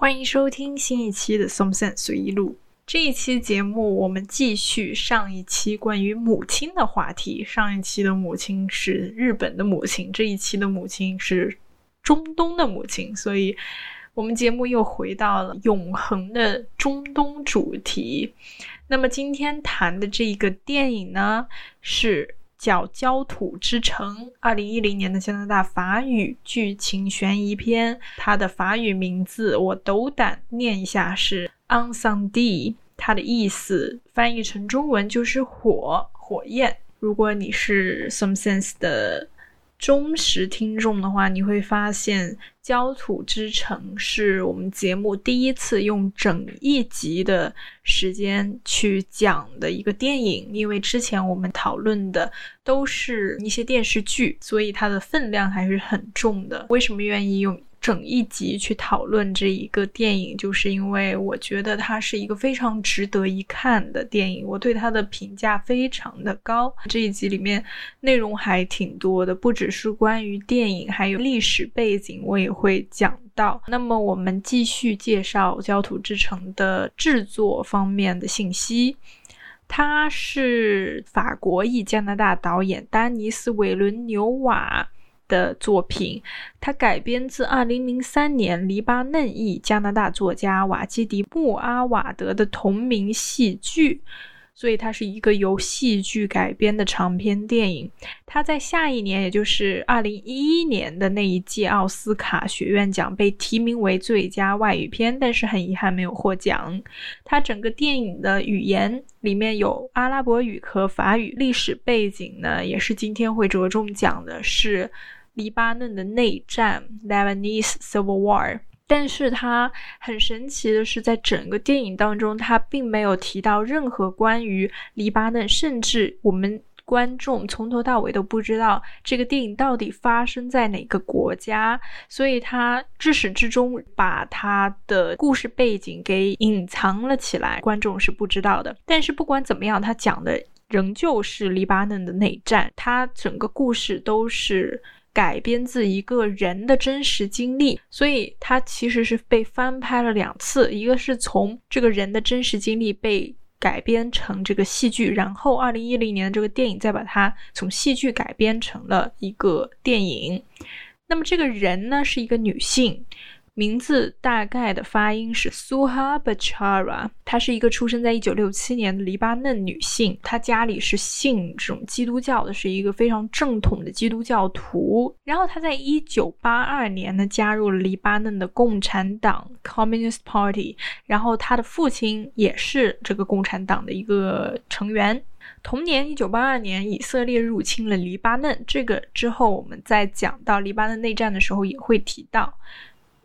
欢迎收听新一期的《松散随意录》。这一期节目，我们继续上一期关于母亲的话题。上一期的母亲是日本的母亲，这一期的母亲是中东的母亲，所以我们节目又回到了永恒的中东主题。那么今天谈的这个电影呢，是。叫《焦土之城》，二零一零年的加拿大法语剧情悬疑片。它的法语名字我斗胆念一下是 “On Sunday”，它的意思翻译成中文就是“火火焰”。如果你是 Some Sense 的。忠实听众的话，你会发现《焦土之城》是我们节目第一次用整一集的时间去讲的一个电影，因为之前我们讨论的都是一些电视剧，所以它的分量还是很重的。为什么愿意用？整一集去讨论这一个电影，就是因为我觉得它是一个非常值得一看的电影，我对它的评价非常的高。这一集里面内容还挺多的，不只是关于电影，还有历史背景，我也会讲到。那么我们继续介绍《焦土之城》的制作方面的信息，它是法国裔加拿大导演丹尼斯·韦伦纽瓦。的作品，它改编自2003年黎巴嫩裔加拿大作家瓦基迪穆阿瓦德的同名戏剧，所以它是一个由戏剧改编的长篇电影。它在下一年，也就是2011年的那一届奥斯卡学院奖被提名为最佳外语片，但是很遗憾没有获奖。它整个电影的语言里面有阿拉伯语和法语，历史背景呢也是今天会着重讲的是。黎巴嫩的内战 （Lebanese Civil War），但是它很神奇的是，在整个电影当中，它并没有提到任何关于黎巴嫩，甚至我们观众从头到尾都不知道这个电影到底发生在哪个国家，所以它至始至终把它的故事背景给隐藏了起来，观众是不知道的。但是不管怎么样，它讲的仍旧是黎巴嫩的内战，它整个故事都是。改编自一个人的真实经历，所以它其实是被翻拍了两次。一个是从这个人的真实经历被改编成这个戏剧，然后二零一零年的这个电影再把它从戏剧改编成了一个电影。那么这个人呢，是一个女性。名字大概的发音是 Suha Bachara，她是一个出生在一九六七年的黎巴嫩女性，她家里是信这种基督教的，是一个非常正统的基督教徒。然后她在一九八二年呢加入了黎巴嫩的共产党 Communist Party，然后她的父亲也是这个共产党的一个成员。同年一九八二年，以色列入侵了黎巴嫩，这个之后我们在讲到黎巴嫩内战的时候也会提到。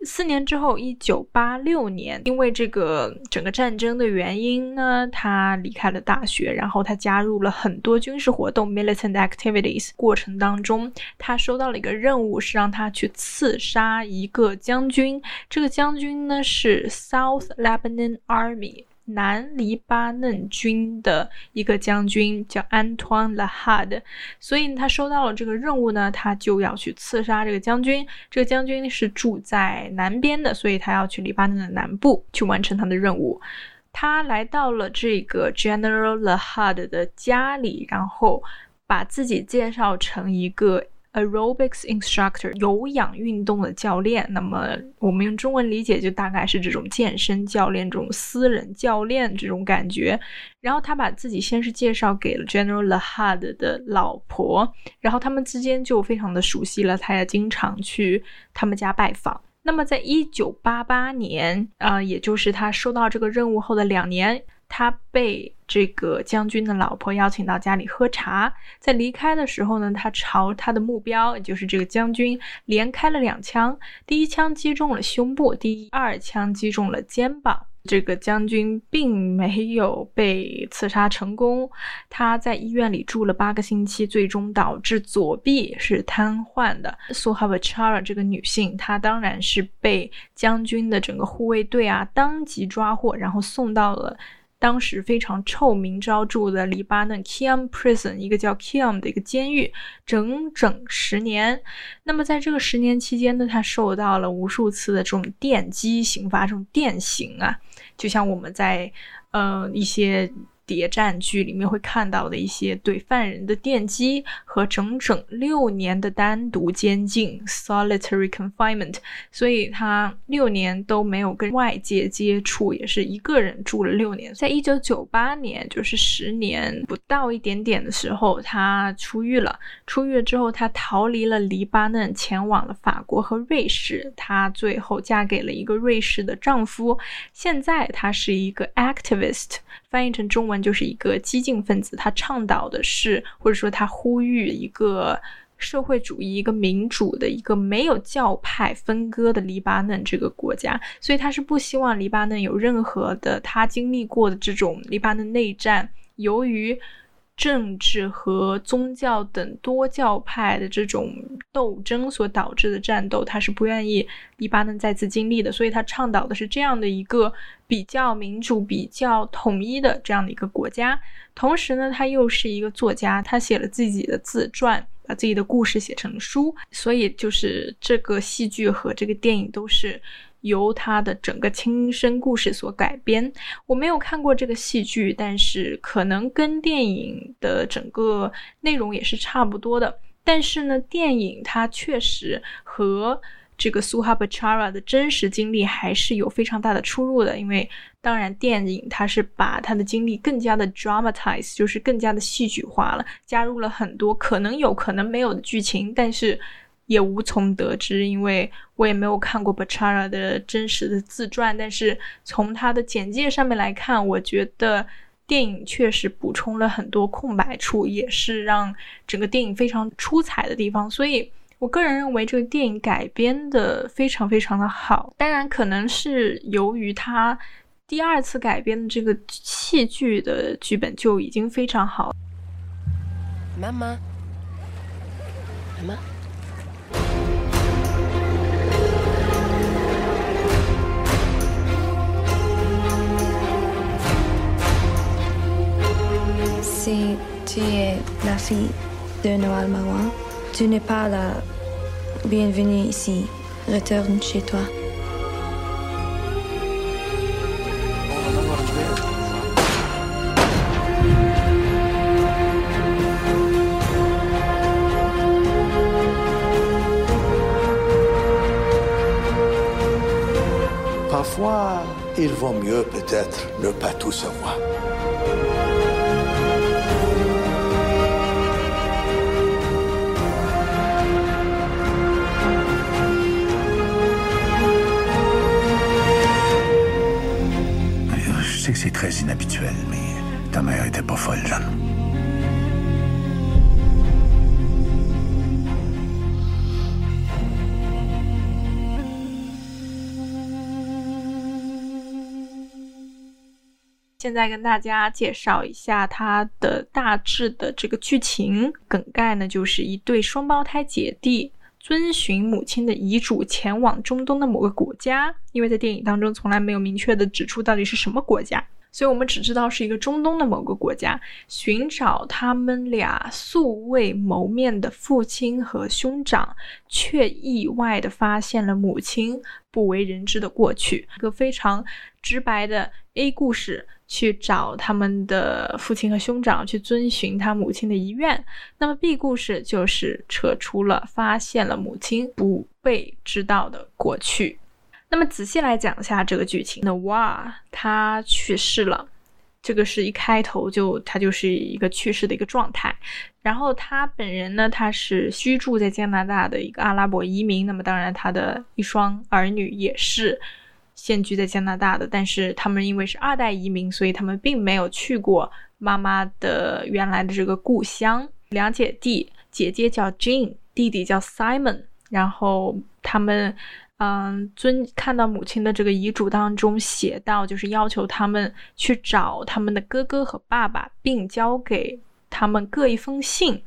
四年之后，一九八六年，因为这个整个战争的原因呢，他离开了大学，然后他加入了很多军事活动 （militant activities）。过程当中，他收到了一个任务，是让他去刺杀一个将军。这个将军呢是 South Lebanon Army。南黎巴嫩军的一个将军叫安托恩·拉哈德，所以他收到了这个任务呢，他就要去刺杀这个将军。这个将军是住在南边的，所以他要去黎巴嫩的南部去完成他的任务。他来到了这个 General Lahad 的家里，然后把自己介绍成一个。Aerobics instructor 有氧运动的教练，那么我们用中文理解就大概是这种健身教练、这种私人教练这种感觉。然后他把自己先是介绍给了 General Lahad 的老婆，然后他们之间就非常的熟悉了，他也经常去他们家拜访。那么在一九八八年，呃，也就是他收到这个任务后的两年。他被这个将军的老婆邀请到家里喝茶，在离开的时候呢，他朝他的目标，也就是这个将军，连开了两枪，第一枪击中了胸部，第二枪击中了肩膀。这个将军并没有被刺杀成功，他在医院里住了八个星期，最终导致左臂是瘫痪的。苏哈维查尔这个女性，她当然是被将军的整个护卫队啊当即抓获，然后送到了。当时非常臭名昭著的黎巴嫩 Kiam Prison，一个叫 Kiam 的一个监狱，整整十年。那么在这个十年期间呢，他受到了无数次的这种电击刑罚，这种电刑啊，就像我们在呃一些。谍战剧里面会看到的一些对犯人的电击和整整六年的单独监禁 （solitary confinement），所以他六年都没有跟外界接触，也是一个人住了六年。在一九九八年，就是十年不到一点点的时候，他出狱了。出狱了之后，他逃离了黎巴嫩，前往了法国和瑞士。他最后嫁给了一个瑞士的丈夫。现在他是一个 activist。翻译成中文就是一个激进分子，他倡导的是，或者说他呼吁一个社会主义、一个民主的、一个没有教派分割的黎巴嫩这个国家，所以他是不希望黎巴嫩有任何的他经历过的这种黎巴嫩内战，由于。政治和宗教等多教派的这种斗争所导致的战斗，他是不愿意黎巴嫩再次经历的，所以他倡导的是这样的一个比较民主、比较统一的这样的一个国家。同时呢，他又是一个作家，他写了自己的自传，把自己的故事写成书，所以就是这个戏剧和这个电影都是。由他的整个亲身故事所改编。我没有看过这个戏剧，但是可能跟电影的整个内容也是差不多的。但是呢，电影它确实和这个苏哈巴查拉的真实经历还是有非常大的出入的。因为当然，电影它是把他的经历更加的 dramatize，就是更加的戏剧化了，加入了很多可能有可能没有的剧情，但是。也无从得知，因为我也没有看过 Bachara 的真实的自传。但是从他的简介上面来看，我觉得电影确实补充了很多空白处，也是让整个电影非常出彩的地方。所以我个人认为这个电影改编的非常非常的好。当然，可能是由于他第二次改编的这个戏剧的剧本就已经非常好。妈妈，妈妈。Si tu es la fille de Noël Marois, tu n'es pas la bienvenue ici. Retourne chez toi. Parfois, il vaut mieux peut-être ne pas tout savoir. 现在跟大家介绍一下它的大致的这个剧情梗概呢，就是一对双胞胎姐弟。遵循母亲的遗嘱前往中东的某个国家，因为在电影当中从来没有明确的指出到底是什么国家，所以我们只知道是一个中东的某个国家，寻找他们俩素未谋面的父亲和兄长，却意外的发现了母亲不为人知的过去，一个非常直白的 A 故事。去找他们的父亲和兄长，去遵循他母亲的遗愿。那么 B 故事就是扯出了发现了母亲不被知道的过去。那么仔细来讲一下这个剧情，那哇，他去世了，这个是一开头就他就是一个去世的一个状态。然后他本人呢，他是居住在加拿大的一个阿拉伯移民。那么当然他的一双儿女也是。现居在加拿大的，但是他们因为是二代移民，所以他们并没有去过妈妈的原来的这个故乡。两姐弟，姐姐叫 Jean，弟弟叫 Simon。然后他们，嗯，尊看到母亲的这个遗嘱当中写到，就是要求他们去找他们的哥哥和爸爸，并交给他们各一封信，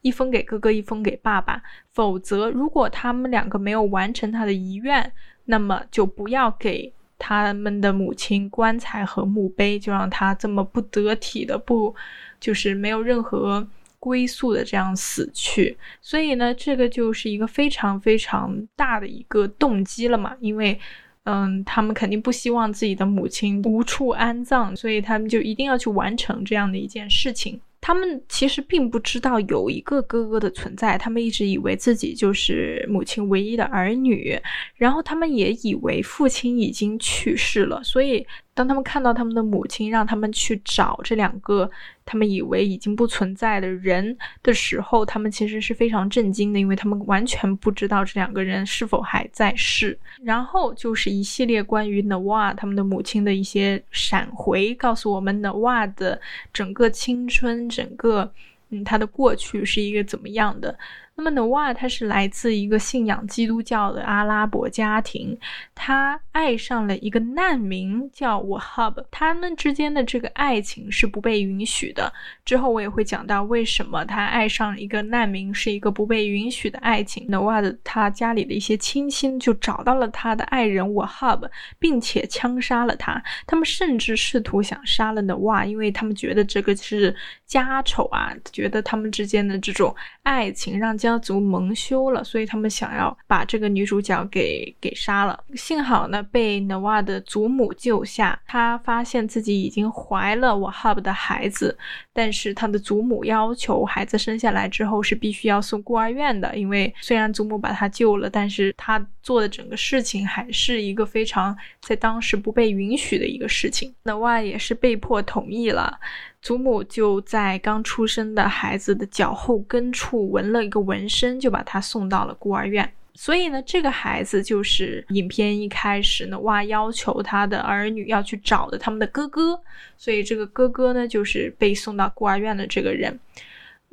一封给哥哥，一封给爸爸。否则，如果他们两个没有完成他的遗愿，那么就不要给他们的母亲棺材和墓碑，就让他这么不得体的不，就是没有任何归宿的这样死去。所以呢，这个就是一个非常非常大的一个动机了嘛，因为。嗯，他们肯定不希望自己的母亲无处安葬，所以他们就一定要去完成这样的一件事情。他们其实并不知道有一个哥哥的存在，他们一直以为自己就是母亲唯一的儿女，然后他们也以为父亲已经去世了，所以。当他们看到他们的母亲让他们去找这两个他们以为已经不存在的人的时候，他们其实是非常震惊的，因为他们完全不知道这两个人是否还在世。然后就是一系列关于 n 瓦他们的母亲的一些闪回，告诉我们 n 瓦的整个青春，整个嗯他的过去是一个怎么样的。那么 n o a 他是来自一个信仰基督教的阿拉伯家庭，他爱上了一个难民叫 Wahab，他们之间的这个爱情是不被允许的。之后我也会讲到为什么他爱上一个难民是一个不被允许的爱情。n 瓦的他家里的一些亲戚就找到了他的爱人 Wahab，并且枪杀了他。他们甚至试图想杀了 n o a，因为他们觉得这个是家丑啊，觉得他们之间的这种爱情让。家族蒙羞了，所以他们想要把这个女主角给给杀了。幸好呢，被 n o a 的祖母救下。她发现自己已经怀了 Wahab 的孩子，但是她的祖母要求孩子生下来之后是必须要送孤儿院的，因为虽然祖母把她救了，但是她做的整个事情还是一个非常在当时不被允许的一个事情。n o a 也是被迫同意了。祖母就在刚出生的孩子的脚后跟处纹了一个纹身，就把他送到了孤儿院。所以呢，这个孩子就是影片一开始呢，哇，要求他的儿女要去找的他们的哥哥。所以这个哥哥呢，就是被送到孤儿院的这个人。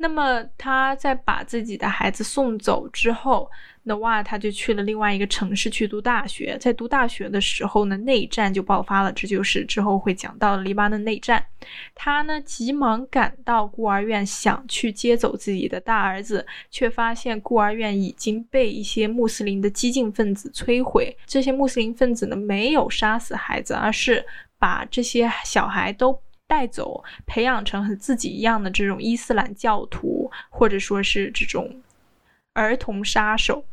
那么他在把自己的孩子送走之后。那哇，他就去了另外一个城市去读大学。在读大学的时候呢，内战就爆发了，这就是之后会讲到的黎巴嫩内战。他呢，急忙赶到孤儿院，想去接走自己的大儿子，却发现孤儿院已经被一些穆斯林的激进分子摧毁。这些穆斯林分子呢，没有杀死孩子，而是把这些小孩都带走，培养成和自己一样的这种伊斯兰教徒，或者说是这种。儿童杀手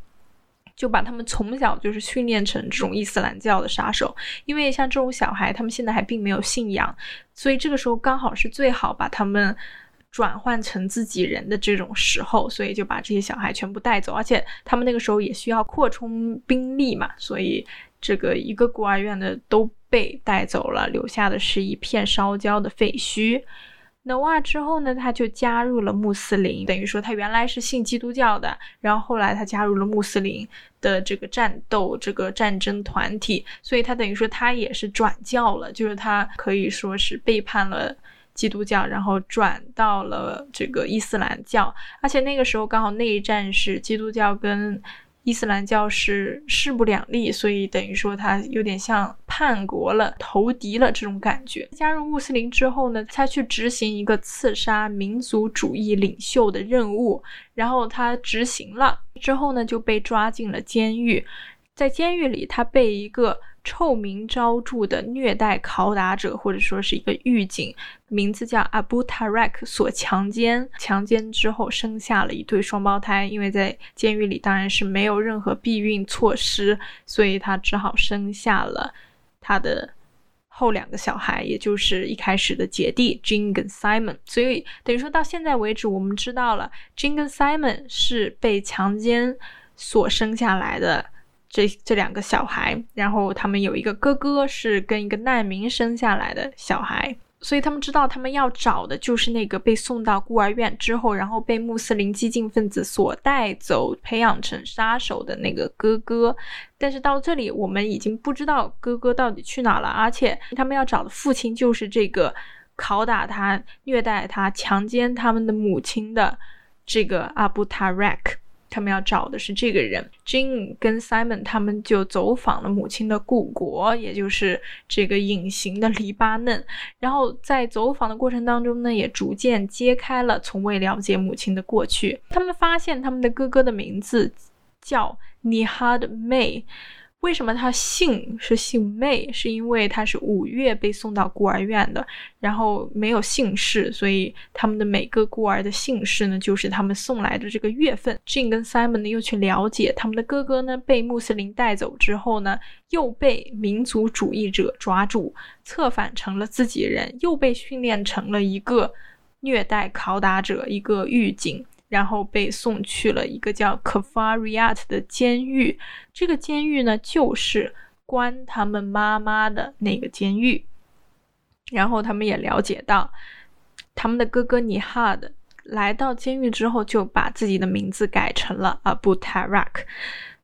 就把他们从小就是训练成这种伊斯兰教的杀手，因为像这种小孩，他们现在还并没有信仰，所以这个时候刚好是最好把他们转换成自己人的这种时候，所以就把这些小孩全部带走，而且他们那个时候也需要扩充兵力嘛，所以这个一个孤儿院的都被带走了，留下的是一片烧焦的废墟。那哇之后呢，他就加入了穆斯林，等于说他原来是信基督教的，然后后来他加入了穆斯林的这个战斗这个战争团体，所以他等于说他也是转教了，就是他可以说是背叛了基督教，然后转到了这个伊斯兰教，而且那个时候刚好内战是基督教跟。伊斯兰教是势不两立，所以等于说他有点像叛国了、投敌了这种感觉。加入穆斯林之后呢，他去执行一个刺杀民族主义领袖的任务，然后他执行了之后呢，就被抓进了监狱。在监狱里，他被一个臭名昭著的虐待拷打者，或者说是一个狱警，名字叫阿布塔瑞克所强奸。强奸之后生下了一对双胞胎，因为在监狱里当然是没有任何避孕措施，所以他只好生下了他的后两个小孩，也就是一开始的姐弟 Jing 跟 Simon。所以等于说到现在为止，我们知道了 Jing 跟 Simon 是被强奸所生下来的。这这两个小孩，然后他们有一个哥哥是跟一个难民生下来的小孩，所以他们知道他们要找的就是那个被送到孤儿院之后，然后被穆斯林激进分子所带走、培养成杀手的那个哥哥。但是到这里，我们已经不知道哥哥到底去哪了，而且他们要找的父亲就是这个拷打他、虐待他、强奸他们的母亲的这个阿布塔瑞克。他们要找的是这个人，Jin 跟 Simon 他们就走访了母亲的故国，也就是这个隐形的黎巴嫩。然后在走访的过程当中呢，也逐渐揭开了从未了解母亲的过去。他们发现他们的哥哥的名字叫 Nihad May。为什么他姓是姓妹？是因为他是五月被送到孤儿院的，然后没有姓氏，所以他们的每个孤儿的姓氏呢，就是他们送来的这个月份。Jin 跟 Simon 呢又去了解他们的哥哥呢被穆斯林带走之后呢，又被民族主义者抓住，策反成了自己人，又被训练成了一个虐待拷打者，一个狱警。然后被送去了一个叫 Kafariat 的监狱，这个监狱呢，就是关他们妈妈的那个监狱。然后他们也了解到，他们的哥哥尼哈的来到监狱之后，就把自己的名字改成了 Abu Tarak。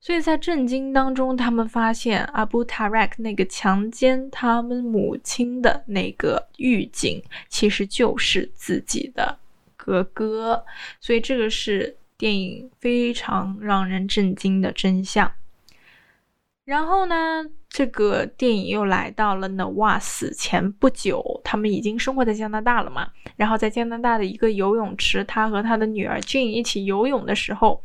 所以在震惊当中，他们发现 Abu Tarak 那个强奸他们母亲的那个狱警，其实就是自己的。和歌，所以这个是电影非常让人震惊的真相。然后呢，这个电影又来到了 n 瓦死前不久，他们已经生活在加拿大了嘛。然后在加拿大的一个游泳池，他和他的女儿 Jane 一起游泳的时候，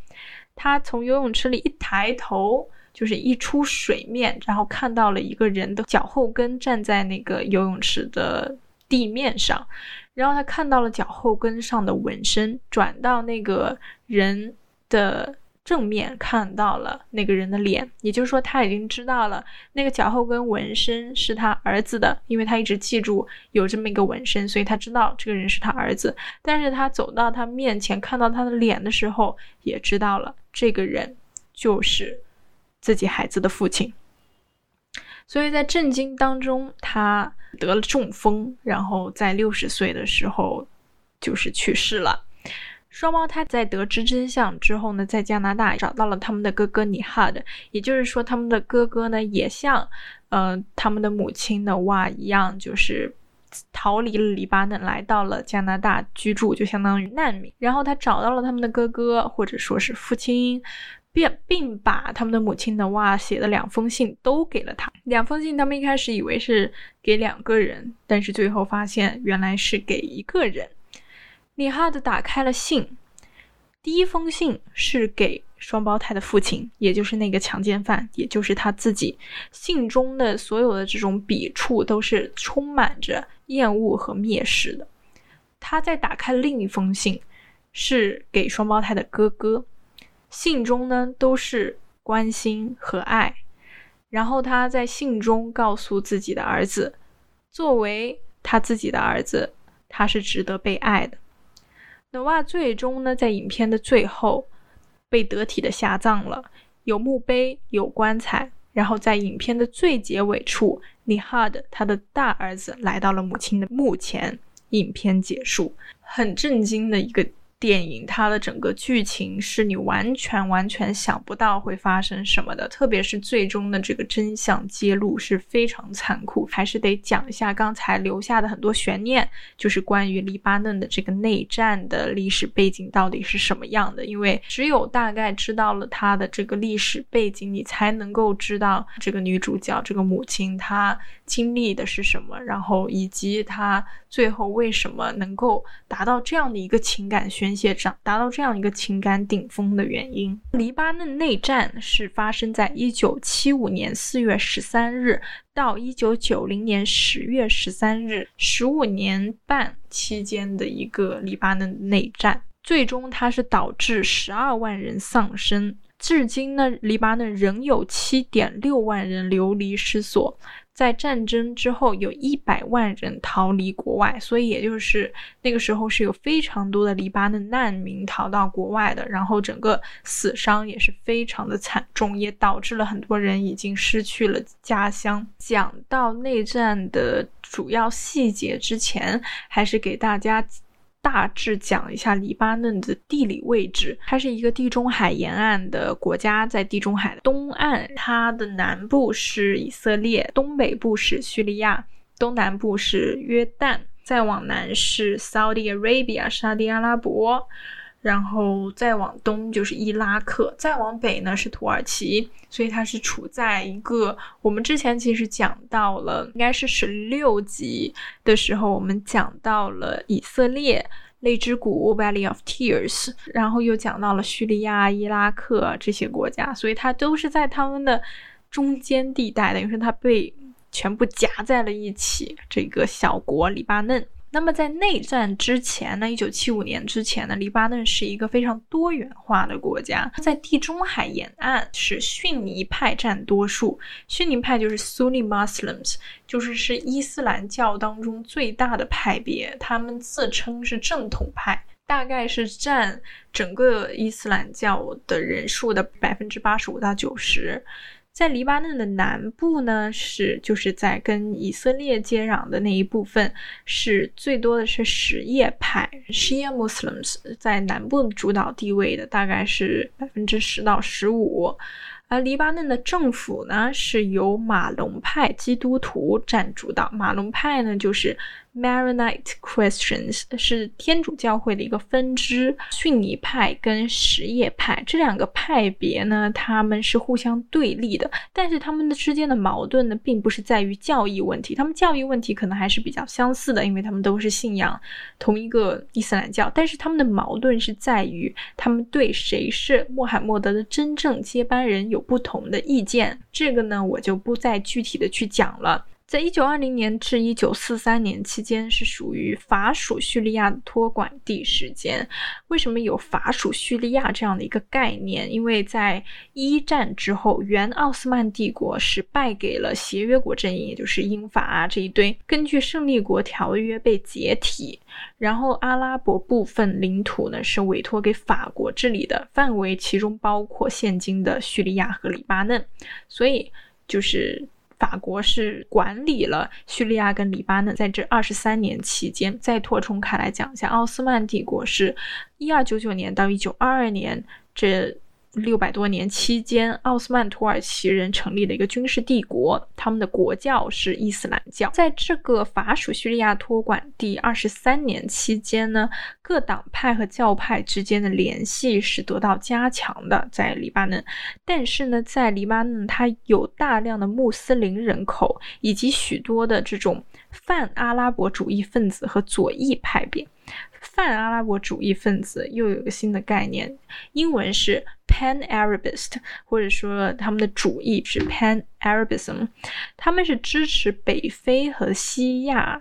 他从游泳池里一抬头，就是一出水面，然后看到了一个人的脚后跟站在那个游泳池的地面上。然后他看到了脚后跟上的纹身，转到那个人的正面，看到了那个人的脸，也就是说他已经知道了那个脚后跟纹身是他儿子的，因为他一直记住有这么一个纹身，所以他知道这个人是他儿子。但是他走到他面前，看到他的脸的时候，也知道了这个人就是自己孩子的父亲。所以在震惊当中，他得了中风，然后在六十岁的时候就是去世了。双胞胎在得知真相之后呢，在加拿大找到了他们的哥哥尼哈德，也就是说，他们的哥哥呢也像呃他们的母亲的哇一样，就是逃离了黎巴嫩，来到了加拿大居住，就相当于难民。然后他找到了他们的哥哥，或者说是父亲。并并把他们的母亲的哇写的两封信都给了他。两封信，他们一开始以为是给两个人，但是最后发现原来是给一个人。李哈德打开了信，第一封信是给双胞胎的父亲，也就是那个强奸犯，也就是他自己。信中的所有的这种笔触都是充满着厌恶和蔑视的。他再打开另一封信，是给双胞胎的哥哥。信中呢都是关心和爱，然后他在信中告诉自己的儿子，作为他自己的儿子，他是值得被爱的。努瓦最终呢在影片的最后被得体的下葬了，有墓碑，有棺材，然后在影片的最结尾处，尼哈德他的大儿子来到了母亲的墓前，影片结束，很震惊的一个。电影它的整个剧情是你完全完全想不到会发生什么的，特别是最终的这个真相揭露是非常残酷。还是得讲一下刚才留下的很多悬念，就是关于黎巴嫩的这个内战的历史背景到底是什么样的。因为只有大概知道了它的这个历史背景，你才能够知道这个女主角这个母亲她经历的是什么，然后以及她最后为什么能够达到这样的一个情感宣。宣泄上达到这样一个情感顶峰的原因。黎巴嫩内战是发生在一九七五年四月十三日到一九九零年十月十三日，十五年半期间的一个黎巴嫩内战。最终，它是导致十二万人丧生。至今呢，黎巴嫩仍有七点六万人流离失所。在战争之后，有一百万人逃离国外，所以也就是那个时候是有非常多的黎巴嫩难民逃到国外的，然后整个死伤也是非常的惨重，也导致了很多人已经失去了家乡。讲到内战的主要细节之前，还是给大家。大致讲一下黎巴嫩的地理位置，它是一个地中海沿岸的国家，在地中海东岸，它的南部是以色列，东北部是叙利亚，东南部是约旦，再往南是 Saudi Arabia 沙地阿拉伯，然后再往东就是伊拉克，再往北呢是土耳其，所以它是处在一个我们之前其实讲到了，应该是十六集的时候，我们讲到了以色列。泪之谷 （Valley of Tears），然后又讲到了叙利亚、伊拉克这些国家，所以它都是在他们的中间地带，等于说它被全部夹在了一起。这个小国黎巴嫩。那么在内战之前呢，一九七五年之前呢，黎巴嫩是一个非常多元化的国家，在地中海沿岸是逊尼派占多数，逊尼派就是 Sunni Muslims，就是是伊斯兰教当中最大的派别，他们自称是正统派，大概是占整个伊斯兰教的人数的百分之八十五到九十。在黎巴嫩的南部呢，是就是在跟以色列接壤的那一部分，是最多的是什叶派 （Shia Muslims） 在南部主导地位的，大概是百分之十到十五。而黎巴嫩的政府呢，是由马龙派基督徒占主导。马龙派呢，就是 Maronite Christians，是天主教会的一个分支。逊尼派跟什叶派这两个派别呢，他们是互相对立的。但是他们的之间的矛盾呢，并不是在于教义问题，他们教义问题可能还是比较相似的，因为他们都是信仰同一个伊斯兰教。但是他们的矛盾是在于，他们对谁是穆罕默德的真正接班人有。不同的意见，这个呢，我就不再具体的去讲了。在一九二零年至一九四三年期间，是属于法属叙利亚的托管地时间。为什么有法属叙利亚这样的一个概念？因为在一战之后，原奥斯曼帝国是败给了协约国阵营，也就是英法啊这一堆。根据胜利国条约被解体，然后阿拉伯部分领土呢是委托给法国治理的，范围其中包括现今的叙利亚和黎巴嫩，所以就是。法国是管理了叙利亚跟黎巴嫩，在这二十三年期间，再扩充开来讲一下，奥斯曼帝国是一二九九年到一九二二年这。六百多年期间，奥斯曼土耳其人成立了一个军事帝国，他们的国教是伊斯兰教。在这个法属叙利亚托管第二十三年期间呢，各党派和教派之间的联系是得到加强的，在黎巴嫩。但是呢，在黎巴嫩，它有大量的穆斯林人口，以及许多的这种泛阿拉伯主义分子和左翼派别。泛阿拉伯主义分子又有个新的概念，英文是 Pan Arabist，或者说他们的主义是 Pan Arabism，他们是支持北非和西亚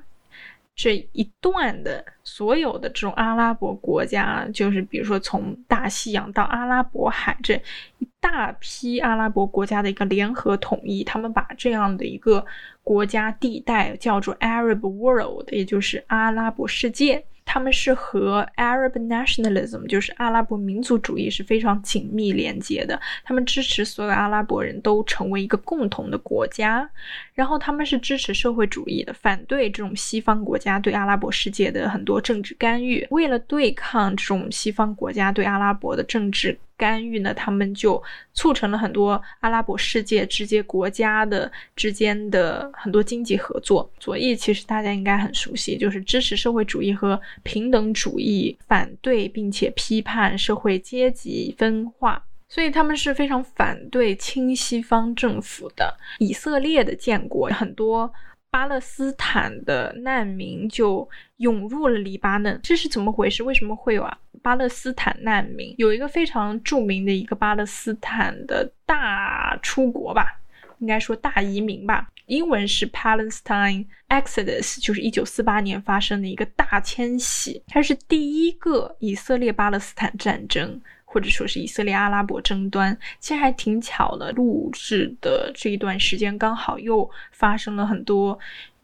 这一段的所有的这种阿拉伯国家，就是比如说从大西洋到阿拉伯海这一大批阿拉伯国家的一个联合统一，他们把这样的一个国家地带叫做 Arab World，也就是阿拉伯世界。他们是和 Arab nationalism，就是阿拉伯民族主义是非常紧密连接的。他们支持所有阿拉伯人都成为一个共同的国家，然后他们是支持社会主义的，反对这种西方国家对阿拉伯世界的很多政治干预。为了对抗这种西方国家对阿拉伯的政治，干预呢？他们就促成了很多阿拉伯世界直接国家的之间的很多经济合作。左翼其实大家应该很熟悉，就是支持社会主义和平等主义，反对并且批判社会阶级分化，所以他们是非常反对亲西方政府的。以色列的建国，很多。巴勒斯坦的难民就涌入了黎巴嫩，这是怎么回事？为什么会有啊？巴勒斯坦难民有一个非常著名的一个巴勒斯坦的大出国吧，应该说大移民吧，英文是 Palestine Exodus，就是一九四八年发生的一个大迁徙，它是第一个以色列巴勒斯坦战争。或者说是以色列阿拉伯争端，其实还挺巧的。录制的这一段时间，刚好又发生了很多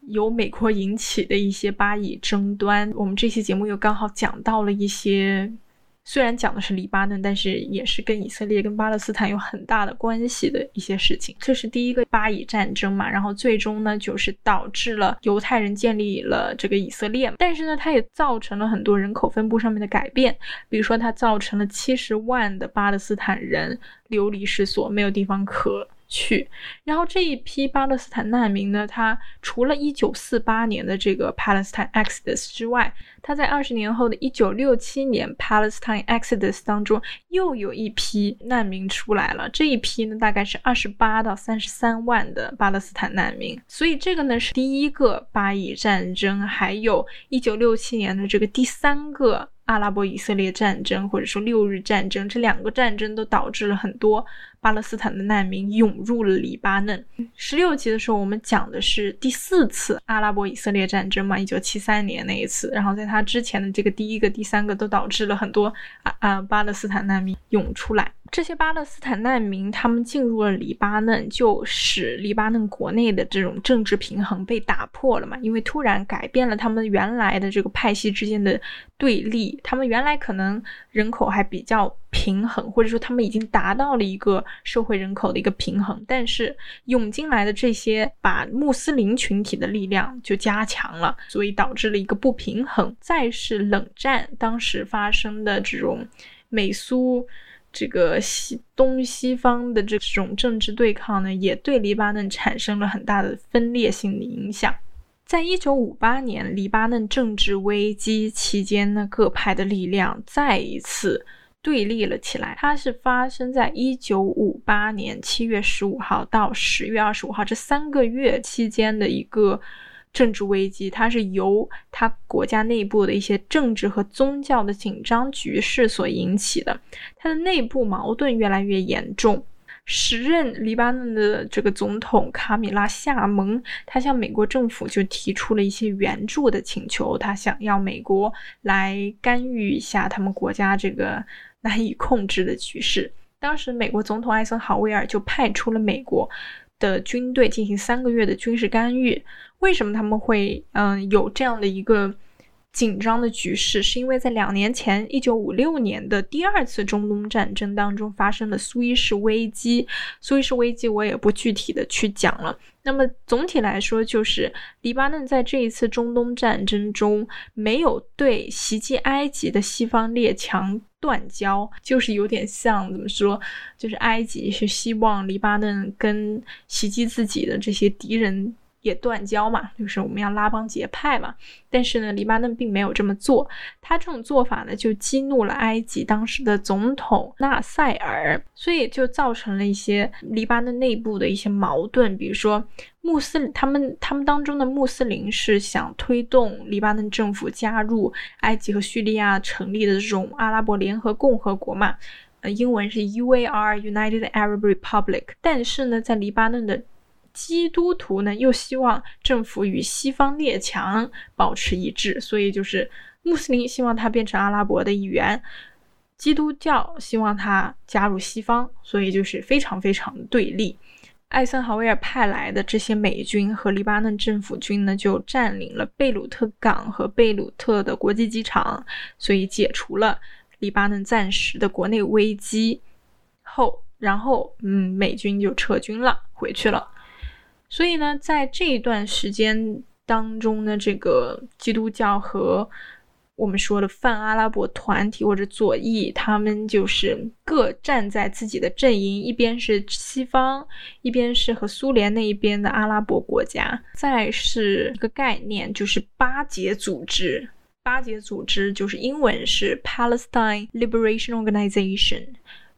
由美国引起的一些巴以争端。我们这期节目又刚好讲到了一些。虽然讲的是黎巴嫩，但是也是跟以色列、跟巴勒斯坦有很大的关系的一些事情。这是第一个巴以战争嘛，然后最终呢，就是导致了犹太人建立了这个以色列。但是呢，它也造成了很多人口分布上面的改变，比如说它造成了七十万的巴勒斯坦人流离失所，没有地方可。去，然后这一批巴勒斯坦难民呢，他除了1948年的这个 Palestine Exodus 之外，他在二十年后的1967年 Palestine Exodus 当中又有一批难民出来了。这一批呢，大概是28到33万的巴勒斯坦难民。所以这个呢是第一个巴以战争，还有1967年的这个第三个。阿拉伯以色列战争或者说六日战争，这两个战争都导致了很多巴勒斯坦的难民涌入了黎巴嫩。十六集的时候，我们讲的是第四次阿拉伯以色列战争嘛，一九七三年那一次。然后在他之前的这个第一个、第三个都导致了很多啊啊巴勒斯坦难民涌出来。这些巴勒斯坦难民他们进入了黎巴嫩，就使黎巴嫩国内的这种政治平衡被打破了嘛？因为突然改变了他们原来的这个派系之间的对立，他们原来可能人口还比较平衡，或者说他们已经达到了一个社会人口的一个平衡，但是涌进来的这些把穆斯林群体的力量就加强了，所以导致了一个不平衡。再是冷战当时发生的这种美苏。这个西东西方的这种政治对抗呢，也对黎巴嫩产生了很大的分裂性的影响。在一九五八年黎巴嫩政治危机期间呢，各派的力量再一次对立了起来。它是发生在一九五八年七月十五号到十月二十五号这三个月期间的一个。政治危机，它是由它国家内部的一些政治和宗教的紧张局势所引起的。它的内部矛盾越来越严重。时任黎巴嫩的这个总统卡米拉夏蒙，他向美国政府就提出了一些援助的请求，他想要美国来干预一下他们国家这个难以控制的局势。当时，美国总统艾森豪威尔就派出了美国。的军队进行三个月的军事干预，为什么他们会嗯有这样的一个紧张的局势？是因为在两年前，一九五六年的第二次中东战争当中发生了苏伊士危机。苏伊士危机我也不具体的去讲了。那么总体来说，就是黎巴嫩在这一次中东战争中没有对袭击埃及的西方列强断交，就是有点像怎么说，就是埃及是希望黎巴嫩跟袭击自己的这些敌人。也断交嘛，就是我们要拉帮结派嘛。但是呢，黎巴嫩并没有这么做。他这种做法呢，就激怒了埃及当时的总统纳赛尔，所以就造成了一些黎巴嫩内部的一些矛盾。比如说，穆斯他们他们当中的穆斯林是想推动黎巴嫩政府加入埃及和叙利亚成立的这种阿拉伯联合共和国嘛，呃，英文是 UAR（United Arab Republic）。但是呢，在黎巴嫩的基督徒呢，又希望政府与西方列强保持一致，所以就是穆斯林希望他变成阿拉伯的一员，基督教希望他加入西方，所以就是非常非常对立。艾森豪威尔派来的这些美军和黎巴嫩政府军呢，就占领了贝鲁特港和贝鲁特的国际机场，所以解除了黎巴嫩暂时的国内危机后，然后嗯，美军就撤军了，回去了。所以呢，在这一段时间当中呢，这个基督教和我们说的泛阿拉伯团体或者左翼，他们就是各站在自己的阵营，一边是西方，一边是和苏联那一边的阿拉伯国家。再是一个概念，就是巴解组织。巴解组织就是英文是 Palestine Liberation Organization，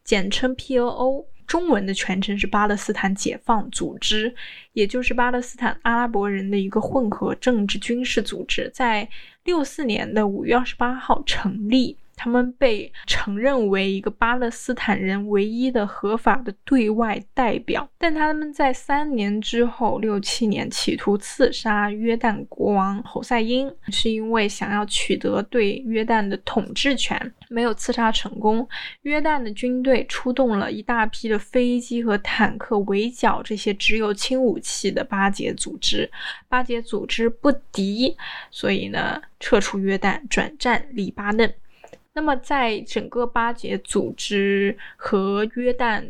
简称 PLO。中文的全称是巴勒斯坦解放组织，也就是巴勒斯坦阿拉伯人的一个混合政治军事组织，在六四年的五月二十八号成立。他们被承认为一个巴勒斯坦人唯一的合法的对外代表，但他们在三年之后，六七年企图刺杀约旦国王侯赛因，是因为想要取得对约旦的统治权，没有刺杀成功。约旦的军队出动了一大批的飞机和坦克围剿这些只有轻武器的巴解组织，巴解组织不敌，所以呢，撤出约旦，转战黎巴嫩。那么，在整个巴解组织和约旦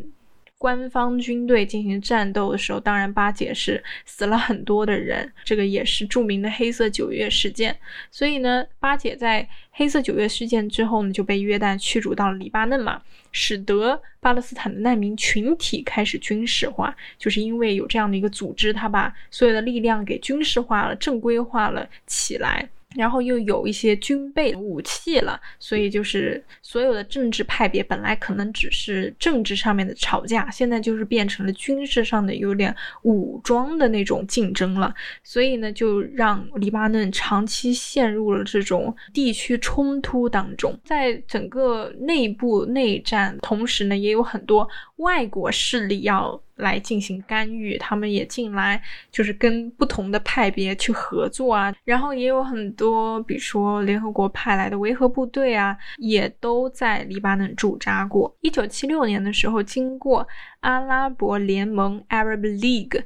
官方军队进行战斗的时候，当然巴解是死了很多的人，这个也是著名的黑色九月事件。所以呢，巴解在黑色九月事件之后呢，就被约旦驱逐到了黎巴嫩嘛，使得巴勒斯坦的难民群体开始军事化，就是因为有这样的一个组织，他把所有的力量给军事化了、正规化了起来。然后又有一些军备武器了，所以就是所有的政治派别本来可能只是政治上面的吵架，现在就是变成了军事上的有点武装的那种竞争了。所以呢，就让黎巴嫩长期陷入了这种地区冲突当中，在整个内部内战，同时呢，也有很多外国势力要。来进行干预，他们也进来，就是跟不同的派别去合作啊。然后也有很多，比如说联合国派来的维和部队啊，也都在黎巴嫩驻扎过。一九七六年的时候，经过阿拉伯联盟 （Arab League）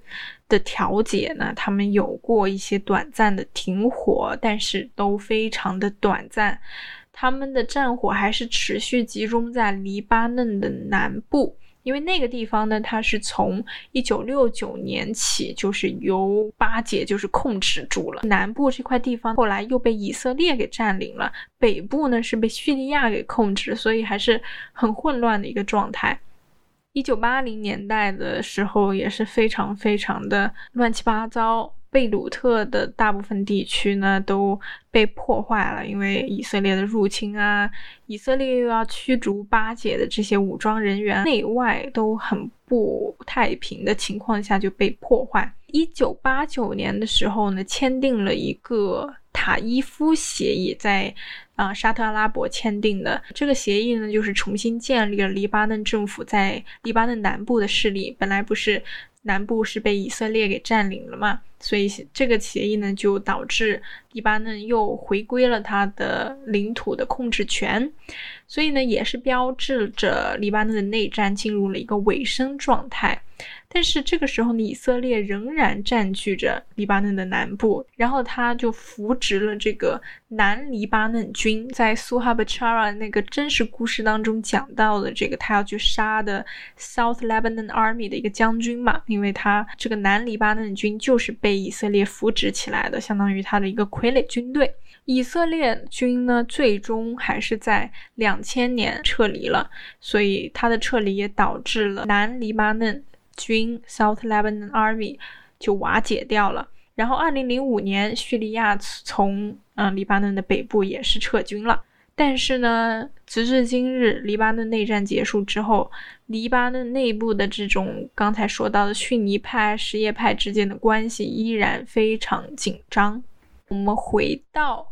的调解呢，他们有过一些短暂的停火，但是都非常的短暂。他们的战火还是持续集中在黎巴嫩的南部。因为那个地方呢，它是从一九六九年起就是由巴解就是控制住了南部这块地方，后来又被以色列给占领了，北部呢是被叙利亚给控制，所以还是很混乱的一个状态。一九八零年代的时候也是非常非常的乱七八糟。贝鲁特的大部分地区呢都被破坏了，因为以色列的入侵啊，以色列又要驱逐巴解的这些武装人员，内外都很不太平的情况下就被破坏。一九八九年的时候呢，签订了一个塔伊夫协议，在啊沙特阿拉伯签订的这个协议呢，就是重新建立了黎巴嫩政府在黎巴嫩南部的势力，本来不是。南部是被以色列给占领了嘛，所以这个协议呢，就导致黎巴嫩又回归了它的领土的控制权，所以呢，也是标志着黎巴嫩的内战进入了一个尾声状态。但是这个时候呢，以色列仍然占据着黎巴嫩的南部，然后他就扶植了这个南黎巴嫩军，在苏哈巴查拉那个真实故事当中讲到的这个他要去杀的 South Lebanon Army 的一个将军嘛，因为他这个南黎巴嫩军就是被以色列扶植起来的，相当于他的一个傀儡军队。以色列军呢，最终还是在两千年撤离了，所以他的撤离也导致了南黎巴嫩。军 South Lebanon Army 就瓦解掉了，然后二零零五年叙利亚从嗯黎巴嫩的北部也是撤军了，但是呢，直至今日，黎巴嫩内战结束之后，黎巴嫩内部的这种刚才说到的逊尼派、什叶派之间的关系依然非常紧张。我们回到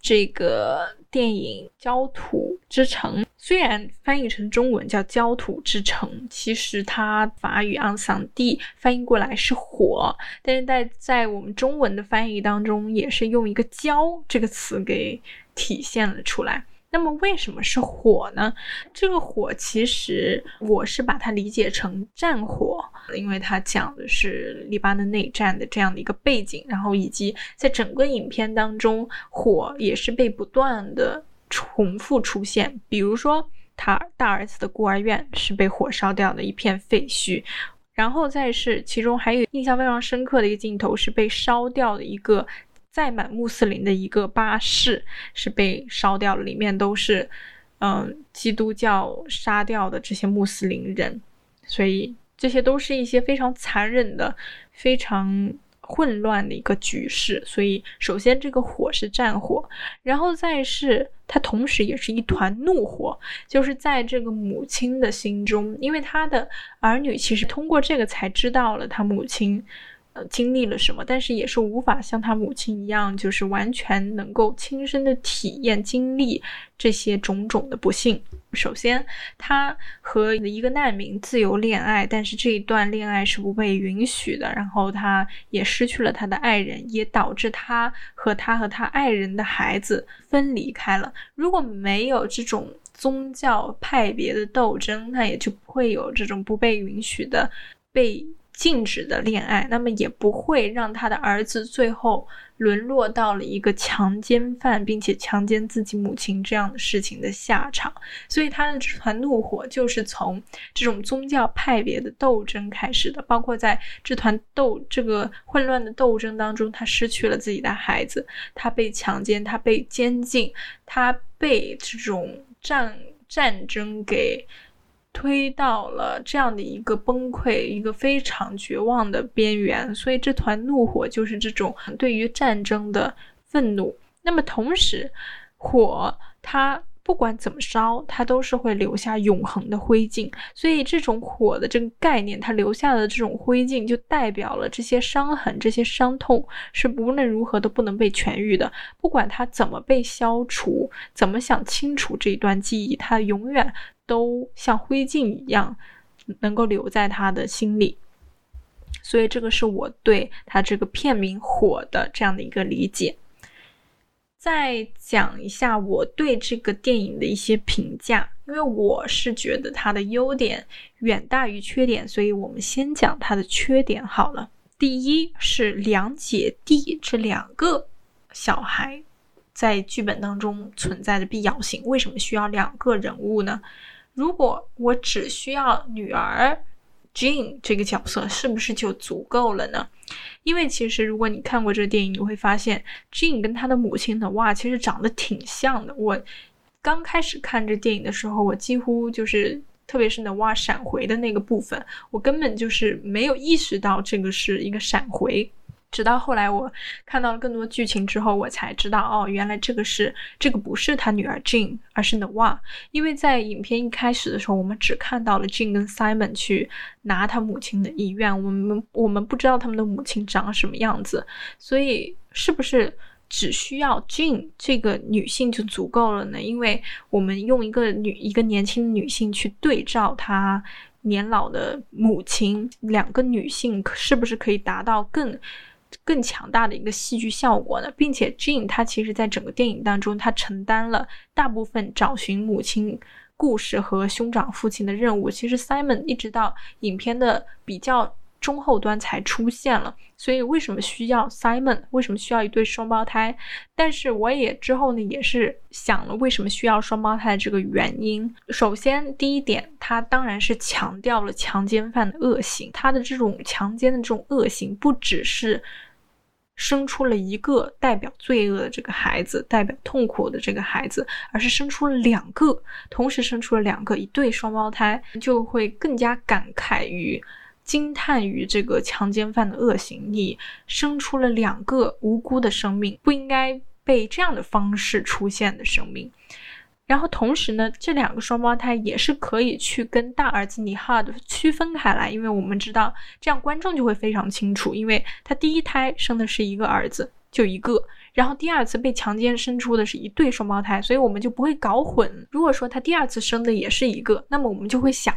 这个电影《焦土之城》。虽然翻译成中文叫“焦土之城”，其实它法语昂桑地翻译过来是火，但是在在我们中文的翻译当中，也是用一个“焦”这个词给体现了出来。那么为什么是火呢？这个火其实我是把它理解成战火，因为它讲的是黎巴嫩内战的这样的一个背景，然后以及在整个影片当中，火也是被不断的。重复出现，比如说他大儿子的孤儿院是被火烧掉的一片废墟，然后再是其中还有印象非常深刻的一个镜头是被烧掉的一个载满穆斯林的一个巴士是被烧掉了，里面都是嗯基督教杀掉的这些穆斯林人，所以这些都是一些非常残忍的、非常。混乱的一个局势，所以首先这个火是战火，然后再是它同时也是一团怒火，就是在这个母亲的心中，因为他的儿女其实通过这个才知道了他母亲。经历了什么，但是也是无法像他母亲一样，就是完全能够亲身的体验经历这些种种的不幸。首先，他和一个难民自由恋爱，但是这一段恋爱是不被允许的。然后，他也失去了他的爱人，也导致他和他和他爱人的孩子分离开了。如果没有这种宗教派别的斗争，那也就不会有这种不被允许的被。禁止的恋爱，那么也不会让他的儿子最后沦落到了一个强奸犯，并且强奸自己母亲这样的事情的下场。所以他的这团怒火就是从这种宗教派别的斗争开始的，包括在这团斗这个混乱的斗争当中，他失去了自己的孩子，他被强奸，他被监禁，他被这种战战争给。推到了这样的一个崩溃、一个非常绝望的边缘，所以这团怒火就是这种对于战争的愤怒。那么同时，火它。不管怎么烧，它都是会留下永恒的灰烬。所以，这种火的这个概念，它留下的这种灰烬，就代表了这些伤痕、这些伤痛是无论如何都不能被痊愈的。不管它怎么被消除，怎么想清除这一段记忆，它永远都像灰烬一样，能够留在他的心里。所以，这个是我对他这个片名《火》的这样的一个理解。再讲一下我对这个电影的一些评价，因为我是觉得它的优点远大于缺点，所以我们先讲它的缺点好了。第一是两姐弟这两个小孩在剧本当中存在的必要性，为什么需要两个人物呢？如果我只需要女儿。Jane 这个角色是不是就足够了呢？因为其实如果你看过这个电影，你会发现 Jane 跟她的母亲的哇，其实长得挺像的。我刚开始看这电影的时候，我几乎就是，特别是那哇闪回的那个部分，我根本就是没有意识到这个是一个闪回。直到后来我看到了更多剧情之后，我才知道哦，原来这个是这个不是他女儿 Jean，而是 Noah。因为在影片一开始的时候，我们只看到了 Jean 跟 Simon 去拿他母亲的遗愿，我们我们不知道他们的母亲长什么样子，所以是不是只需要 Jean 这个女性就足够了呢？因为我们用一个女一个年轻的女性去对照她年老的母亲，两个女性是不是可以达到更？更强大的一个戏剧效果呢，并且 Jane 他其实在整个电影当中，他承担了大部分找寻母亲故事和兄长父亲的任务。其实 Simon 一直到影片的比较。中后端才出现了，所以为什么需要 Simon？为什么需要一对双胞胎？但是我也之后呢，也是想了为什么需要双胞胎的这个原因。首先，第一点，他当然是强调了强奸犯的恶行。他的这种强奸的这种恶行，不只是生出了一个代表罪恶的这个孩子，代表痛苦的这个孩子，而是生出了两个，同时生出了两个一对双胞胎，就会更加感慨于。惊叹于这个强奸犯的恶行，你生出了两个无辜的生命，不应该被这样的方式出现的生命。然后同时呢，这两个双胞胎也是可以去跟大儿子尼哈的区分开来，因为我们知道这样观众就会非常清楚，因为他第一胎生的是一个儿子，就一个，然后第二次被强奸生出的是一对双胞胎，所以我们就不会搞混。如果说他第二次生的也是一个，那么我们就会想，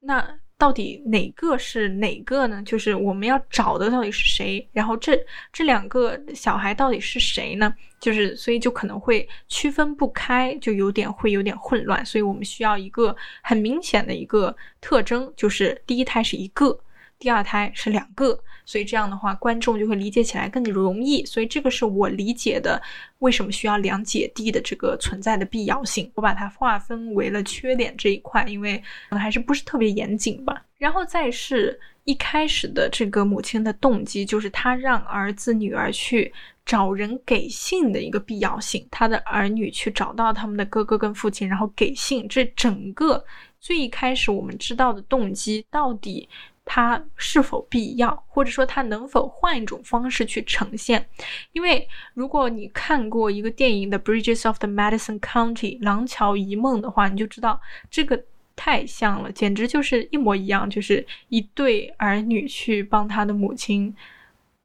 那。到底哪个是哪个呢？就是我们要找的到底是谁？然后这这两个小孩到底是谁呢？就是所以就可能会区分不开，就有点会有点混乱。所以我们需要一个很明显的一个特征，就是第一胎是一个。第二胎是两个，所以这样的话，观众就会理解起来更容易。所以这个是我理解的为什么需要两姐弟的这个存在的必要性。我把它划分为了缺点这一块，因为可能还是不是特别严谨吧。然后再是一开始的这个母亲的动机，就是她让儿子女儿去找人给信的一个必要性。他的儿女去找到他们的哥哥跟父亲，然后给信。这整个最一开始我们知道的动机到底。它是否必要，或者说它能否换一种方式去呈现？因为如果你看过一个电影《The Bridges of the Madison County》廊桥遗梦的话，你就知道这个太像了，简直就是一模一样，就是一对儿女去帮他的母亲。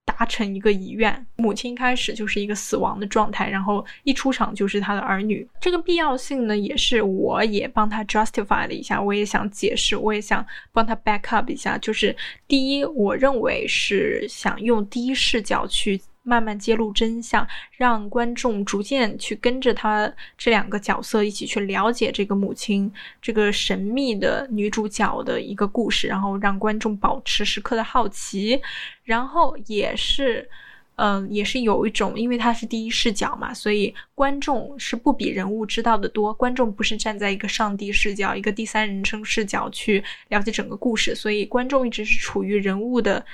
达成一个遗愿，母亲开始就是一个死亡的状态，然后一出场就是他的儿女。这个必要性呢，也是我也帮他 justify 了一下，我也想解释，我也想帮他 back up 一下。就是第一，我认为是想用第一视角去。慢慢揭露真相，让观众逐渐去跟着他这两个角色一起去了解这个母亲这个神秘的女主角的一个故事，然后让观众保持时刻的好奇，然后也是，嗯，也是有一种，因为它是第一视角嘛，所以观众是不比人物知道的多，观众不是站在一个上帝视角、一个第三人称视角去了解整个故事，所以观众一直是处于人物的。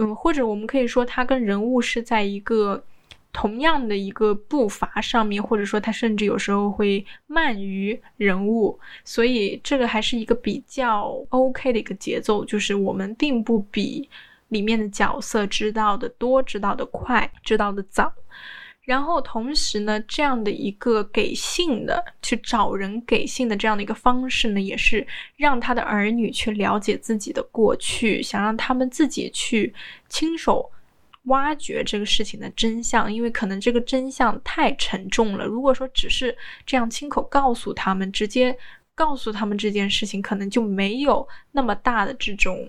嗯，或者我们可以说，它跟人物是在一个同样的一个步伐上面，或者说它甚至有时候会慢于人物，所以这个还是一个比较 OK 的一个节奏，就是我们并不比里面的角色知道的多，知道的快，知道的早。然后同时呢，这样的一个给信的去找人给信的这样的一个方式呢，也是让他的儿女去了解自己的过去，想让他们自己去亲手挖掘这个事情的真相，因为可能这个真相太沉重了。如果说只是这样亲口告诉他们，直接告诉他们这件事情，可能就没有那么大的这种。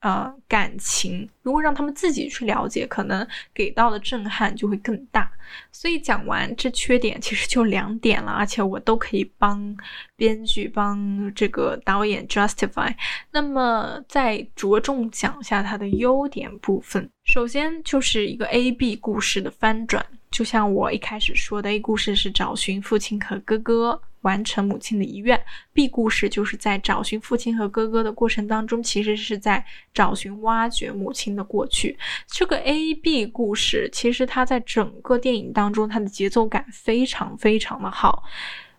呃，感情如果让他们自己去了解，可能给到的震撼就会更大。所以讲完这缺点，其实就两点了，而且我都可以帮编剧、帮这个导演 justify。那么再着重讲一下它的优点部分。首先就是一个 A B 故事的翻转，就像我一开始说的，A 故事是找寻父亲和哥哥。完成母亲的遗愿。B 故事就是在找寻父亲和哥哥的过程当中，其实是在找寻、挖掘母亲的过去。这个 A B 故事，其实它在整个电影当中，它的节奏感非常非常的好。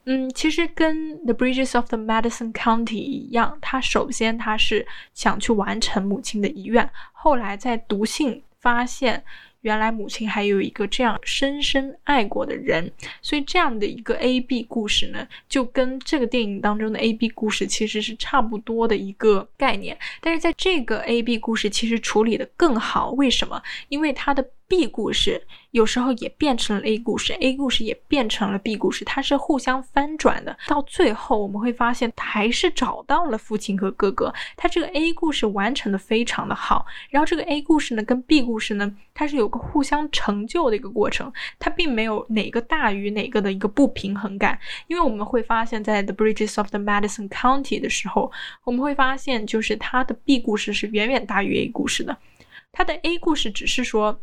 嗯，其实跟《The Bridges of the Madison County》一样，他首先他是想去完成母亲的遗愿，后来在读信发现。原来母亲还有一个这样深深爱过的人，所以这样的一个 A B 故事呢，就跟这个电影当中的 A B 故事其实是差不多的一个概念。但是在这个 A B 故事其实处理的更好，为什么？因为它的。B 故事有时候也变成了 A 故事，A 故事也变成了 B 故事，它是互相翻转的。到最后我们会发现，还是找到了父亲和哥哥。他这个 A 故事完成的非常的好，然后这个 A 故事呢，跟 B 故事呢，它是有个互相成就的一个过程，它并没有哪个大于哪个的一个不平衡感。因为我们会发现，在 The Bridges of the Madison County 的时候，我们会发现，就是它的 B 故事是远远大于 A 故事的，它的 A 故事只是说。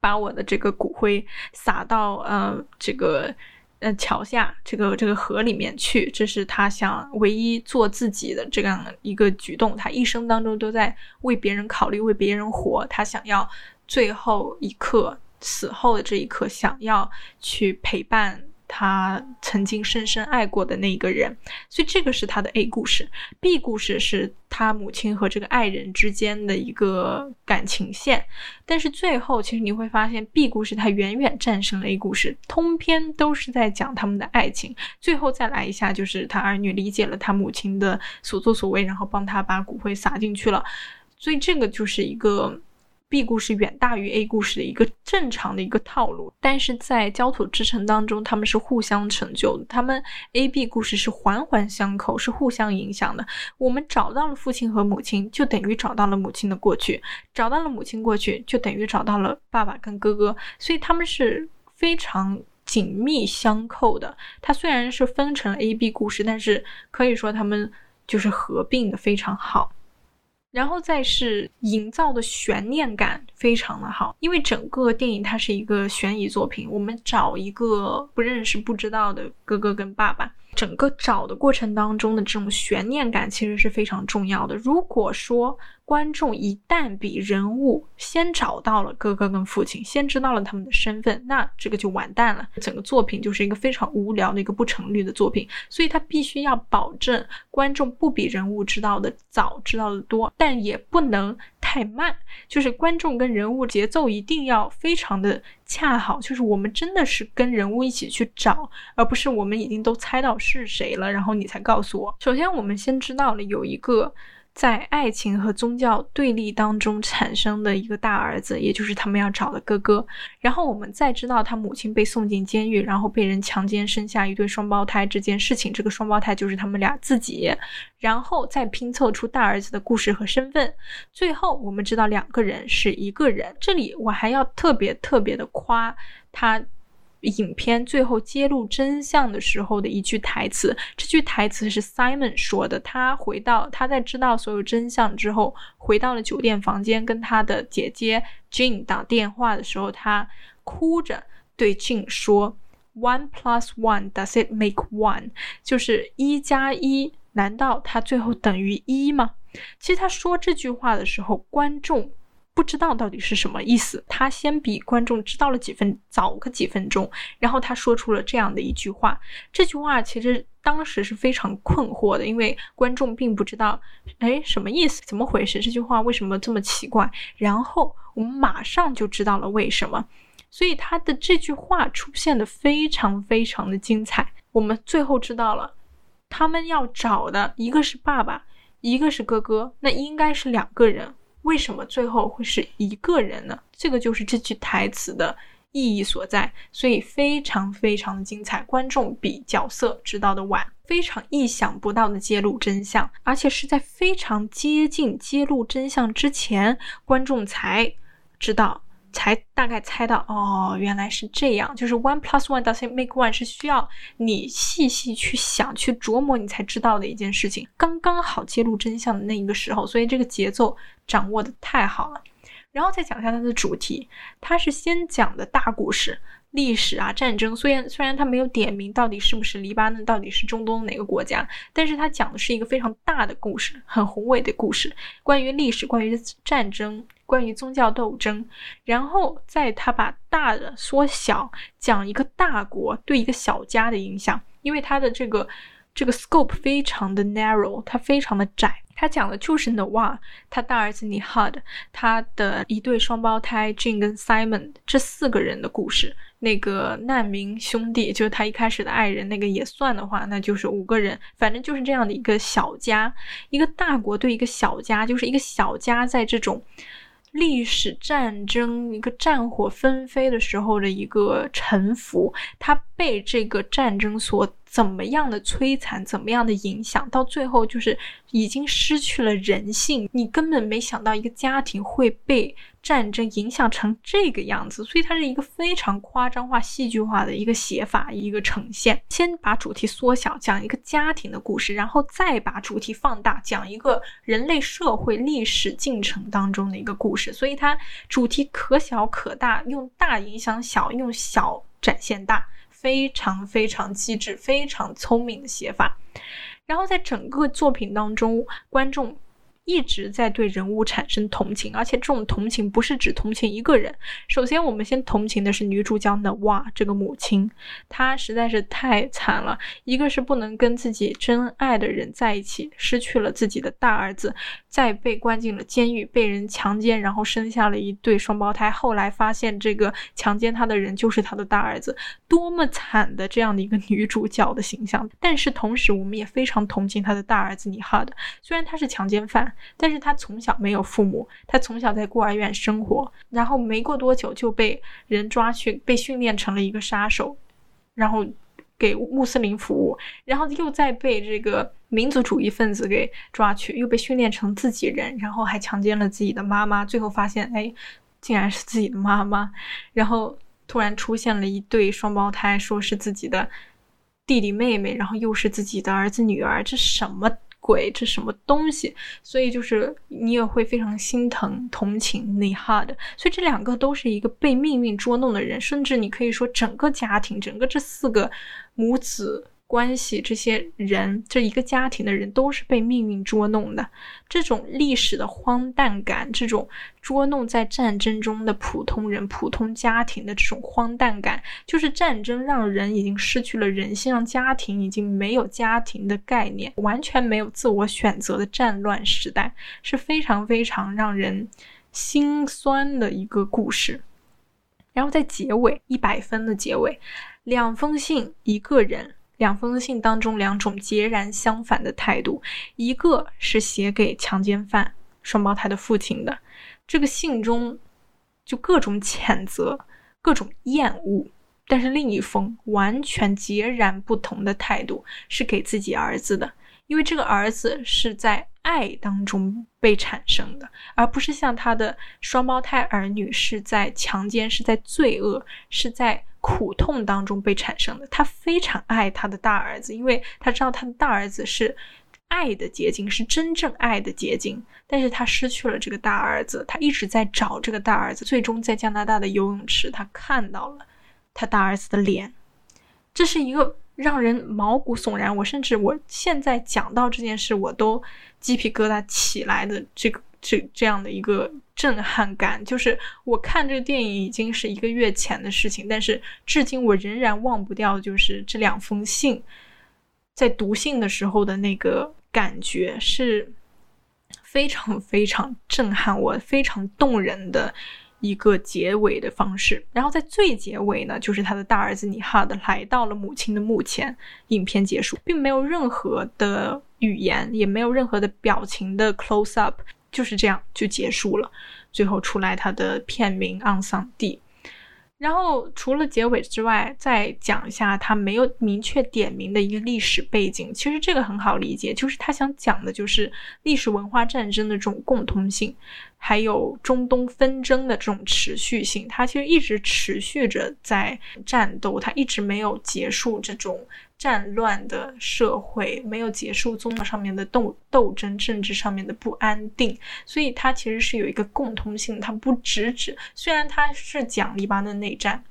把我的这个骨灰撒到呃这个呃桥下这个这个河里面去，这是他想唯一做自己的这样一个举动。他一生当中都在为别人考虑，为别人活。他想要最后一刻死后的这一刻，想要去陪伴。他曾经深深爱过的那一个人，所以这个是他的 A 故事。B 故事是他母亲和这个爱人之间的一个感情线，但是最后其实你会发现，B 故事它远远战胜了 A 故事，通篇都是在讲他们的爱情。最后再来一下，就是他儿女理解了他母亲的所作所为，然后帮他把骨灰撒进去了，所以这个就是一个。B 故事远大于 A 故事的一个正常的一个套路，但是在焦土之城当中，他们是互相成就的，他们 A、B 故事是环环相扣，是互相影响的。我们找到了父亲和母亲，就等于找到了母亲的过去；找到了母亲过去，就等于找到了爸爸跟哥哥，所以他们是非常紧密相扣的。它虽然是分成 A、B 故事，但是可以说他们就是合并的非常好。然后再是营造的悬念感非常的好，因为整个电影它是一个悬疑作品，我们找一个不认识不知道的哥哥跟爸爸。整个找的过程当中的这种悬念感其实是非常重要的。如果说观众一旦比人物先找到了哥哥跟父亲，先知道了他们的身份，那这个就完蛋了，整个作品就是一个非常无聊的一个不成立的作品。所以他必须要保证观众不比人物知道的早，知道的多，但也不能太慢，就是观众跟人物节奏一定要非常的。恰好就是我们真的是跟人物一起去找，而不是我们已经都猜到是谁了，然后你才告诉我。首先，我们先知道了有一个。在爱情和宗教对立当中产生的一个大儿子，也就是他们要找的哥哥。然后我们再知道他母亲被送进监狱，然后被人强奸，生下一对双胞胎这件事情，这个双胞胎就是他们俩自己。然后再拼凑出大儿子的故事和身份。最后我们知道两个人是一个人。这里我还要特别特别的夸他。影片最后揭露真相的时候的一句台词，这句台词是 Simon 说的。他回到他在知道所有真相之后，回到了酒店房间，跟他的姐姐 Jane 打电话的时候，他哭着对 Jane 说：“One plus one does it make one？就是一加一，难道它最后等于一吗？”其实他说这句话的时候，观众。不知道到底是什么意思，他先比观众知道了几分早个几分钟，然后他说出了这样的一句话。这句话其实当时是非常困惑的，因为观众并不知道，哎，什么意思？怎么回事？这句话为什么这么奇怪？然后我们马上就知道了为什么。所以他的这句话出现的非常非常的精彩。我们最后知道了，他们要找的一个是爸爸，一个是哥哥，那应该是两个人。为什么最后会是一个人呢？这个就是这句台词的意义所在。所以非常非常的精彩，观众比角色知道的晚，非常意想不到的揭露真相，而且是在非常接近揭露真相之前，观众才知道。才大概猜到哦，原来是这样，就是 one plus one doesn't make one 是需要你细细去想、去琢磨，你才知道的一件事情。刚刚好揭露真相的那一个时候，所以这个节奏掌握的太好了。然后再讲一下它的主题，它是先讲的大故事。历史啊，战争虽然虽然他没有点名到底是不是黎巴嫩，到底是中东哪个国家，但是他讲的是一个非常大的故事，很宏伟的故事，关于历史，关于战争，关于宗教斗争，然后在他把大的缩小，讲一个大国对一个小家的影响，因为他的这个这个 scope 非常的 narrow，它非常的窄。他讲的就是 n o a 他大儿子 Nihad，他的一对双胞胎 Jane 跟 Simon 这四个人的故事。那个难民兄弟，就是他一开始的爱人，那个也算的话，那就是五个人。反正就是这样的一个小家，一个大国对一个小家，就是一个小家在这种历史战争、一个战火纷飞的时候的一个沉浮，他被这个战争所。怎么样的摧残，怎么样的影响，到最后就是已经失去了人性。你根本没想到一个家庭会被战争影响成这个样子，所以它是一个非常夸张化、戏剧化的一个写法，一个呈现。先把主题缩小，讲一个家庭的故事，然后再把主题放大，讲一个人类社会历史进程当中的一个故事。所以它主题可小可大，用大影响小，用小展现大。非常非常机智、非常聪明的写法，然后在整个作品当中，观众。一直在对人物产生同情，而且这种同情不是只同情一个人。首先，我们先同情的是女主角的哇，这个母亲，她实在是太惨了。一个是不能跟自己真爱的人在一起，失去了自己的大儿子，再被关进了监狱，被人强奸，然后生下了一对双胞胎。后来发现这个强奸她的人就是她的大儿子，多么惨的这样的一个女主角的形象。但是同时，我们也非常同情她的大儿子尼哈的，虽然他是强奸犯。但是他从小没有父母，他从小在孤儿院生活，然后没过多久就被人抓去，被训练成了一个杀手，然后给穆斯林服务，然后又再被这个民族主义分子给抓去，又被训练成自己人，然后还强奸了自己的妈妈，最后发现，哎，竟然是自己的妈妈，然后突然出现了一对双胞胎，说是自己的弟弟妹妹，然后又是自己的儿子女儿，这什么？鬼，这什么东西？所以就是你也会非常心疼、同情内哈的。所以这两个都是一个被命运捉弄的人，甚至你可以说整个家庭，整个这四个母子。关系，这些人，这一个家庭的人都是被命运捉弄的。这种历史的荒诞感，这种捉弄在战争中的普通人、普通家庭的这种荒诞感，就是战争让人已经失去了人性，让家庭已经没有家庭的概念，完全没有自我选择的战乱时代，是非常非常让人心酸的一个故事。然后在结尾，一百分的结尾，两封信，一个人。两封信当中，两种截然相反的态度，一个是写给强奸犯双胞胎的父亲的，这个信中就各种谴责，各种厌恶；但是另一封完全截然不同的态度，是给自己儿子的，因为这个儿子是在爱当中被产生的，而不是像他的双胞胎儿女是在强奸，是在罪恶，是在。苦痛当中被产生的，他非常爱他的大儿子，因为他知道他的大儿子是爱的结晶，是真正爱的结晶。但是他失去了这个大儿子，他一直在找这个大儿子。最终在加拿大的游泳池，他看到了他大儿子的脸。这是一个让人毛骨悚然，我甚至我现在讲到这件事，我都鸡皮疙瘩起来的这个。这这样的一个震撼感，就是我看这个电影已经是一个月前的事情，但是至今我仍然忘不掉，就是这两封信，在读信的时候的那个感觉是非常非常震撼我、非常动人的一个结尾的方式。然后在最结尾呢，就是他的大儿子尼哈德来到了母亲的墓前，影片结束，并没有任何的语言，也没有任何的表情的 close up，就是这样就结束了。最后出来他的片名《昂桑蒂》。然后除了结尾之外，再讲一下他没有明确点名的一个历史背景。其实这个很好理解，就是他想讲的就是历史文化战争的这种共通性，还有中东纷争的这种持续性。它其实一直持续着在战斗，它一直没有结束这种。战乱的社会没有结束，宗教上面的斗斗争，政治上面的不安定，所以它其实是有一个共通性。它不只指，虽然它是讲黎巴嫩内战，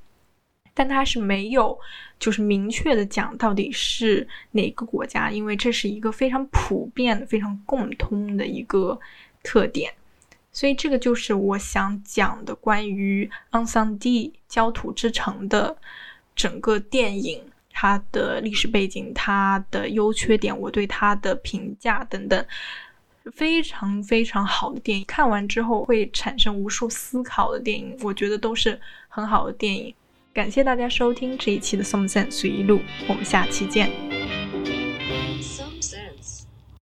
但它是没有就是明确的讲到底是哪个国家，因为这是一个非常普遍、非常共通的一个特点。所以这个就是我想讲的关于《昂桑蒂焦土之城》的整个电影。它的历史背景、它的优缺点、我对它的评价等等，非常非常好的电影。看完之后会产生无数思考的电影，我觉得都是很好的电影。感谢大家收听这一期的《松森随意录》，我们下期见。